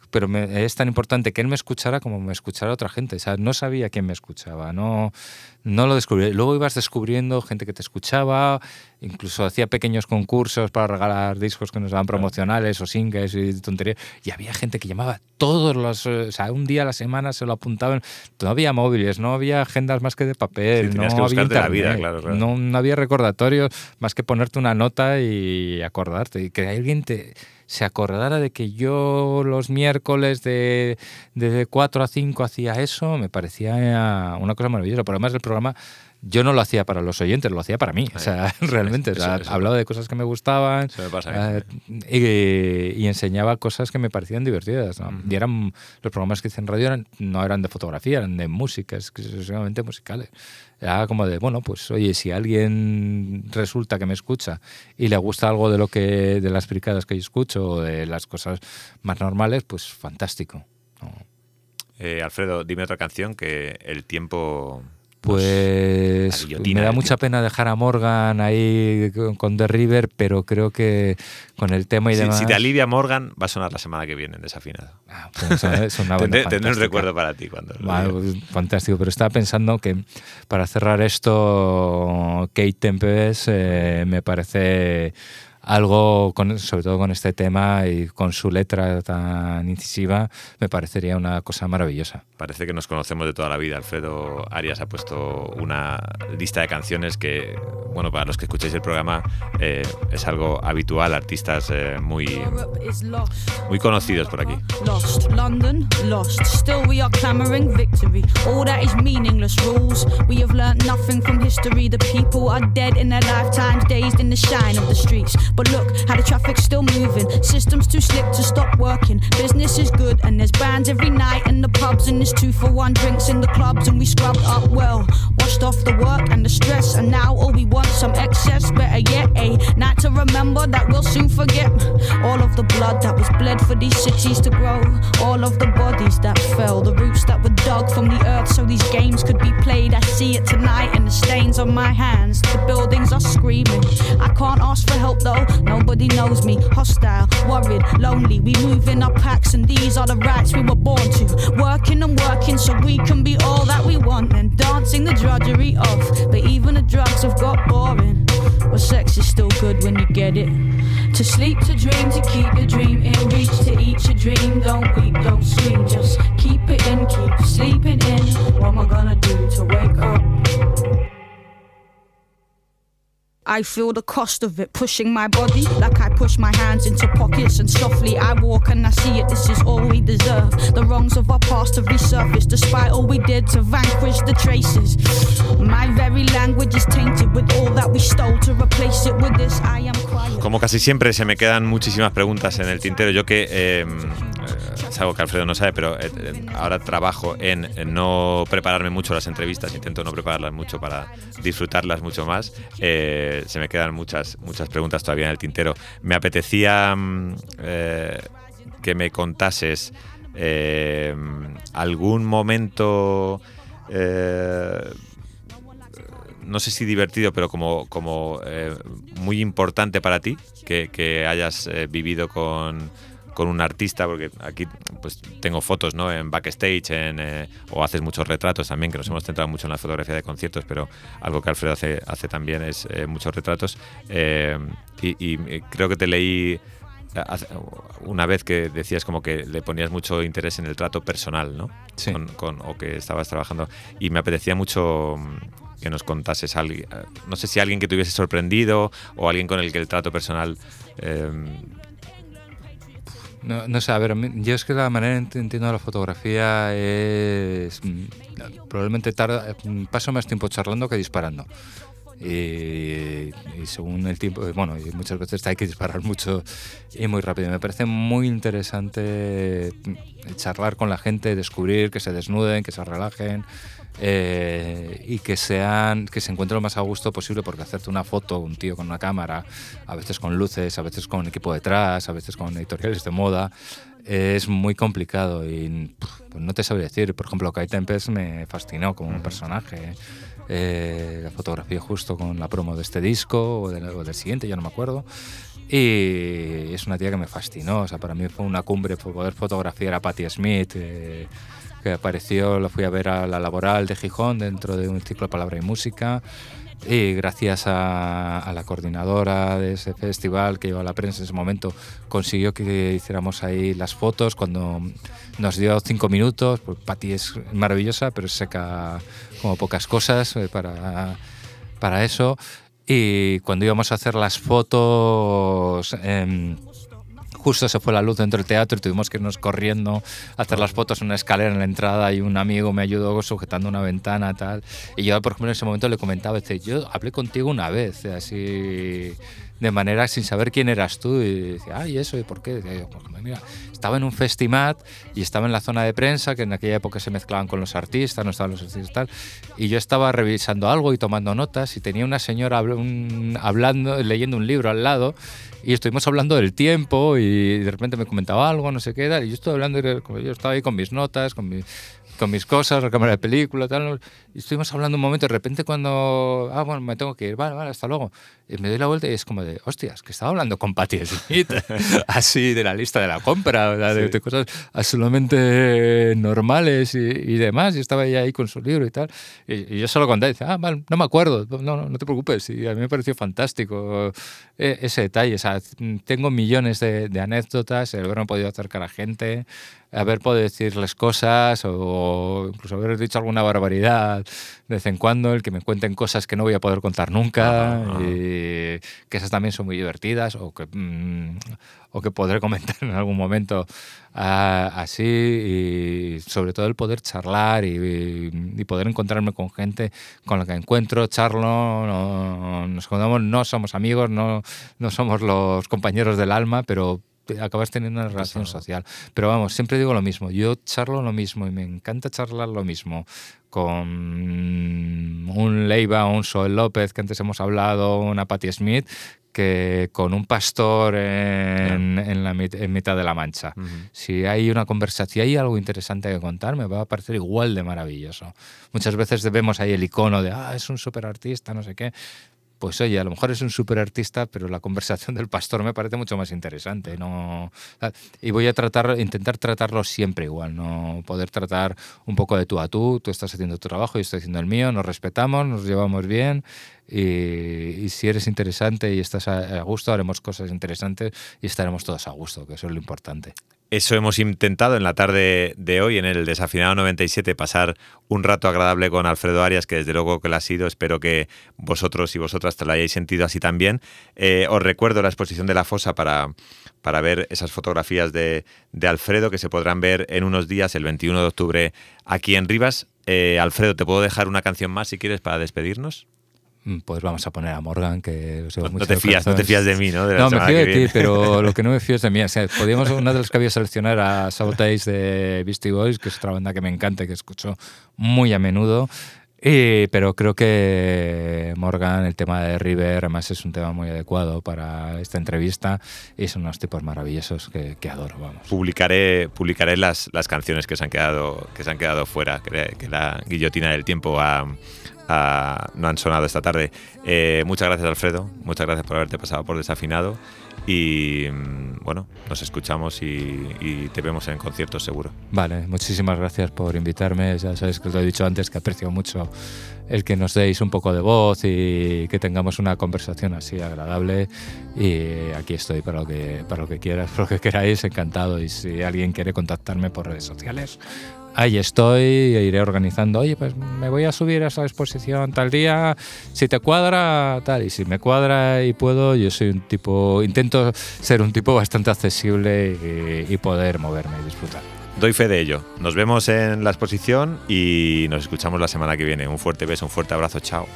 pero me- es tan importante que él me escuchara como me escuchara otra gente. O sea, no sabía quién me escuchaba, no, no lo descubrí. Luego ibas descubriendo gente que te escuchaba, incluso hacía pequeños concursos para regalar discos que nos daban promocionales o singles y tonterías. Y había gente que llamaba todos los, eh, o sea, un día a la semana se lo apuntaban. No había móviles, no había agendas más que de papel, Sí, tenías no que había buscarte la vida, internet, claro, claro. No, no había recordatorios más que ponerte una nota y acordarte. Y que alguien te se acordara de que yo los miércoles de, de 4 a 5 hacía eso, me parecía una cosa maravillosa. Por además, el programa yo no lo hacía para los oyentes, lo hacía para mí. O sea, realmente, o sea, eso- eso- hablaba de cosas que me gustaban Eso me pasa eh, y, y enseñaba cosas que me parecían divertidas. ¿no? Y eran, los programas que hice en radio eran, no eran de fotografía, eran de música, exclusivamente musicales. Era como de, bueno, pues oye, si alguien resulta que me escucha y le gusta algo de lo que de las fricadas que yo escucho o de las cosas más normales, pues fantástico. ¿no? Eh, Alfredo, dime otra canción que el tiempo... Pues me da del mucha pena dejar a Morgan ahí con, The River, pero creo que con el tema y Si, demás... si te alivia Morgan, va a sonar la semana que viene en Desafinado. Ah, pues Tendré, un recuerdo para ti cuando... pues, fantástico, pero estaba pensando que para cerrar esto, Kate Tempest eh, me parece algo, con, sobre todo con este tema y con su letra tan incisiva, me parecería una cosa maravillosa. Parece que nos conocemos de toda la vida. Alfredo Arias ha puesto una lista de canciones que, bueno, para los que escucháis el programa, eh, es algo habitual. Artistas eh, muy, muy conocidos por aquí. Lost, London, lost. Still, we are clamoring victory. All that is meaningless rules. We have learnt nothing from history. The people are dead in their lifetimes, dazed in the shine of the streets. But look how the traffic's still moving. Systems too slick to stop working. Business is good, and there's bands every night in the pubs, and there's two for one drinks in the clubs, and we scrubbed up well. Washed off the work and the stress, and now all we want some excess. Better yet, a night to remember that we'll soon forget. All of the blood that was bled for these cities to grow. All of the bodies that fell, the roots that were dug from the earth so these games could be played. I see it tonight in the stains on my hands. The buildings are screaming. I can't ask for help though, nobody knows me. Hostile, worried, lonely. We move in our packs, and these are the rights we were born to. Working and working so we can be all that we want, and dancing the drudgery of. But even the drugs have got boring. But sex is still good when you get it. To sleep, to dream, to keep the dream in reach, to eat your dream. Don't weep, don't scream, just keep it in, keep sleeping in. What am I gonna do to wake up? I feel the cost of it pushing my body like I push my hands into pockets and softly I walk and I see it. This is all we deserve. The wrongs of our past have resurfaced despite all we did to vanquish the traces. My very language is tainted with all that we stole to replace it with this. I am quiet. Como casi siempre se me quedan muchísimas preguntas en el tintero. Yo que eh, es algo que Alfredo no sabe, pero eh, eh, ahora trabajo en, no prepararme mucho las entrevistas, intento no prepararlas mucho para disfrutarlas mucho más. Eh, se me quedan muchas, muchas preguntas todavía en el tintero. Me apetecía mm, que me contases algún momento, no sé si divertido, pero como, como muy importante para ti, que, hayas vivido con, con un artista, porque aquí pues tengo fotos ¿no? en backstage en, eh, o haces muchos retratos también, que nos hemos centrado mucho en la fotografía de conciertos, pero algo que Alfredo hace, hace también es eh, muchos retratos. Eh, y, y, eh, creo que te leí hace- una vez que decías como que le ponías mucho interés en el trato personal, ¿no? Sí. Con, con- o que estabas trabajando. Y me apetecía mucho mm, que nos contases algo. No sé si alguien que te hubiese sorprendido o alguien con el que el trato personal eh, No, no sé, a ver, yo es que la manera en que entiendo la fotografía es. mm, Probablemente tarda, mm, paso más tiempo charlando que disparando. Y, y según el tiempo, eh, bueno, y muchas veces hay que disparar mucho y muy rápido. Me parece muy interesante mm, charlar con la gente, descubrir que se desnuden, que se relajen. Eh, y que sean que se encuentren lo más a gusto posible porque hacerte una foto un tío con una cámara a veces con luces a veces con equipo detrás a veces con editoriales de moda es muy complicado y pues no te sabría decir. Por ejemplo Kai Tempest me fascinó como un personaje eh, la fotografía justo con la promo de este disco o, del- o del siguiente ya no me acuerdo. Y es una tía que me fascinó o sea para mí fue una cumbre poder fotografiar a Patti Smith eh, que apareció, lo fui a ver a la laboral de Gijón dentro de un ciclo de palabra y música. Y gracias a, a la coordinadora de ese festival que llevaba la prensa en ese momento, consiguió que hiciéramos ahí las fotos cuando nos dio cinco minutos. Pues Patti es maravillosa, pero seca como pocas cosas eh, para, para eso. Y cuando íbamos a hacer las fotos, em, justo se fue la luz dentro del teatro y tuvimos que irnos corriendo a hacer las fotos en una escalera en la entrada y un amigo me ayudó sujetando una ventana tal. Y yo por ejemplo en ese momento le comentaba dice, yo hablé contigo una vez así de manera sin saber quién eras tú y decía ay eso y por qué "Pues, estaba en un festimat y estaba en la zona de prensa que en aquella época se mezclaban con los artistas no estaban los artistas tal y yo estaba revisando algo y tomando notas y tenía una señora un- hablando leyendo un libro al lado y estuvimos hablando del tiempo y de repente me comentaba algo, no sé qué, y yo estoy hablando, yo estaba ahí con mis notas, con, mi- con mis cosas, la cámara de película, tal, y estuvimos hablando un momento, de repente cuando, ah, bueno, me tengo que ir, vale, vale, hasta luego, y me doy la vuelta y es como de, hostias, que estaba hablando con Patti Smith, así de la lista de la compra, de, de cosas absolutamente normales y, y demás, y estaba ella ahí con su libro y tal, y, y yo solo conté, dice, ah, vale, no me acuerdo, no, no, no te preocupes, y a mí me pareció fantástico eh, ese detalle, o sea, tengo millones de, de anécdotas, el haberme podido acercar a gente, haber podido decirles cosas o incluso haber dicho alguna barbaridad de vez en cuando, el que me cuenten cosas que no voy a poder contar nunca Ajá, ajá. y que esas también son muy divertidas o que, mm, o que podré comentar en algún momento ah, así y sobre todo el poder charlar y, y poder encontrarme con gente con la que encuentro, charlo, no- nos contamos, no somos amigos, no, no somos los compañeros del alma, pero acabas teniendo una relación social. Pero vamos, siempre digo lo mismo, yo charlo lo mismo y me encanta charlar lo mismo con un Leiva, un Soel López, que antes hemos hablado, una Patti Smith, que con un pastor en, en la mit- en mitad de la mancha. Si hay una conversación, si hay algo interesante que contar, me va a parecer igual de maravilloso. Muchas veces vemos ahí el icono de, ah, es un superartista, no sé qué. Pues oye, a lo mejor es un súper artista, pero la conversación del pastor me parece mucho más interesante. ¿no? Y voy a tratar, intentar tratarlo siempre igual, no poder tratar un poco de tú a tú, tú estás haciendo tu trabajo, yo estoy haciendo el mío, nos respetamos, nos llevamos bien y, si eres interesante y estás a, gusto, haremos cosas interesantes y estaremos todos a gusto, que eso es lo importante. Eso hemos intentado en la tarde de hoy, en el Desafinado 97, pasar un rato agradable con Alfredo Arias, que desde luego que lo ha sido. Espero que vosotros y vosotras te lo hayáis sentido así también. Eh, os recuerdo la exposición de la fosa para, para ver esas fotografías de, Alfredo, que se podrán ver en unos días, el 21 de octubre, aquí en Rivas. Eh, Alfredo, ¿te puedo dejar una canción más si quieres para despedirnos? Mm, pues vamos a poner a Morgan, que no, te fías, no te fías de mí, ¿no? no, me fío de ti, pero lo que no me fío es de mí. O sea, podríamos, una de las que había seleccionar a Sabotage de Beastie Boys, que es otra banda que me encanta y que escucho muy a menudo. pero creo que Morgan, el tema de River, además es un tema muy adecuado para esta entrevista y son unos tipos maravillosos que, que adoro. Vamos. Publicaré, publicaré las, las canciones que se han quedado, que se han quedado fuera, que, que la guillotina del tiempo ha, no han sonado esta tarde. Eh, muchas gracias, Alfredo. Muchas gracias por haberte pasado por desafinado. Y mm, bueno, nos escuchamos y, te vemos en conciertos seguro. Vale, muchísimas gracias por invitarme. Ya sabes que os lo he dicho antes que aprecio mucho el que nos deis un poco de voz y que tengamos una conversación así agradable. Y aquí estoy para lo que, para lo que quieras, para lo que queráis, encantado. Y si alguien quiere contactarme por redes sociales, ahí estoy, e iré organizando, oye, pues me voy a subir a esa exposición tal día, si te cuadra, tal, y si me cuadra y puedo, yo soy un tipo, intento ser un tipo bastante accesible y, y poder moverme y disfrutar. Doy fe de ello. Nos vemos en la exposición y nos escuchamos la semana que viene. Un fuerte beso, un fuerte abrazo, chao.